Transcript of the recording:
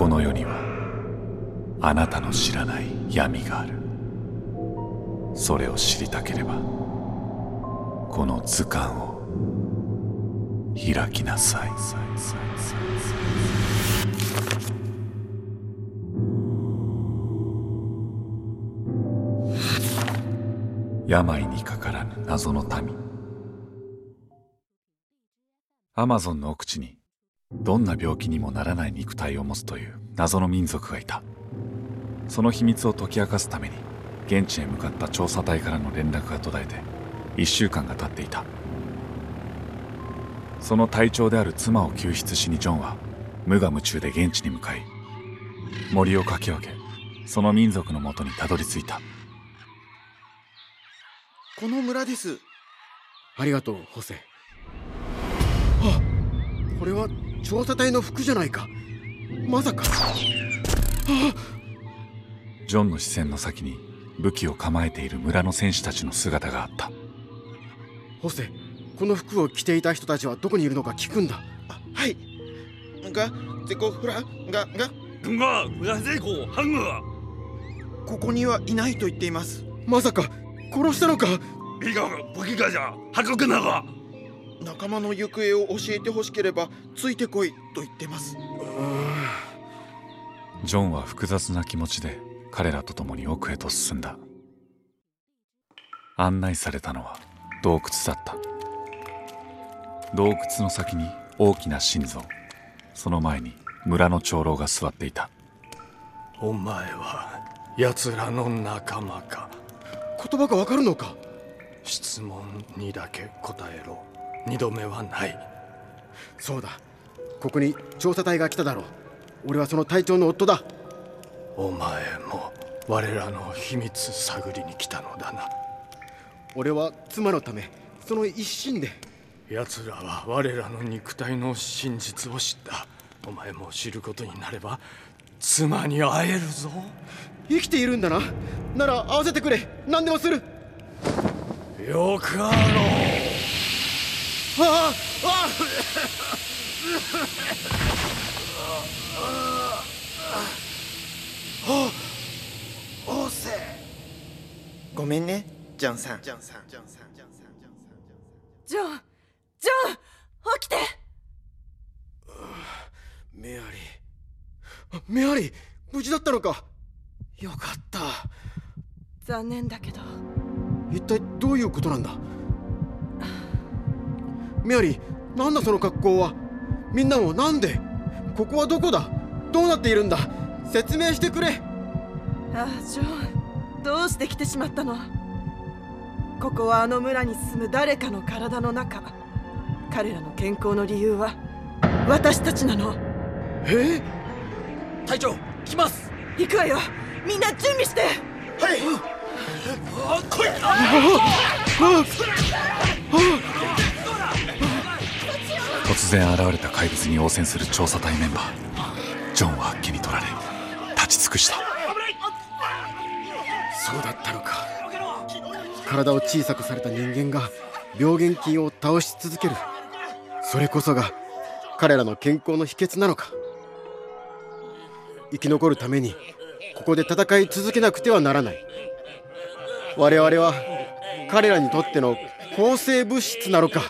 この世にはあなたの知らない闇がある。それを知りたければこの図鑑を開きなさい。病にかからぬ謎の民。アマゾンの奥地にどんな病気にもならない肉体を持つという謎の民族がいた。その秘密を解き明かすために現地へ向かった調査隊からの連絡が途絶えて1週間が経っていた。その隊長である妻を救出しにジョンは無我夢中で現地に向かい森をかき分けその民族のもとにたどり着いた。この村です。ありがとうホセ。あこれは調査隊の服じゃないか。まさか。あ。ジョンの視線の先に武器を構えている村の戦士たちの姿があった。ホセこの服を着ていた人たちはどこにいるのか聞くんだ。はい。がゼコフラがが。ががゼコハンガここにはいないと言っています。まさか殺したのか。ビガ武器がじゃ。破格なが仲間の行方を教えてほしければついてこいと言ってます。ジョンは複雑な気持ちで彼らと共に奥へと進んだ。案内されたのは洞窟だった。洞窟の先に大きな心臓。その前に村の長老が座っていた。お前は奴らの仲間か。言葉がわかるのか？質問にだけ答えろ二度目はない。そうだ。ここに調査隊が来ただろう。俺はその隊長の夫だ。お前も我らの秘密探りに来たのだな。俺は妻のためその一心で。奴らは我らの肉体の真実を知った。お前も知ることになれば妻に会えるぞ。生きているんだな。なら会わせてくれ。何でもする。よかろうあああおせごめんねジョンさんジョンさんジョンさんジョンさんジョンジョン起きてメアリーメアリー無事だったのかよかった残念だけど一体どういうことなんだメアリーなんだその格好は？みんなもなんで？ここはどこだ？どうなっているんだ？説明してくれ。ああジョンどうして来てしまったの？ここはあの村に住む誰かの体の中。彼らの健康の理由は私たちなの。え？隊長来ます。行くわよ。みんな準備して。はい。来い突然現れた怪物に応戦する調査隊メンバー。ジョンはあっけに取られ立ち尽くした。そうだったのか。体を小さくされた人間が病原菌を倒し続ける。それこそが彼らの健康の秘訣なのか。生き残るためにここで戦い続けなくてはならない。我々は彼らにとっての抗生物質なのか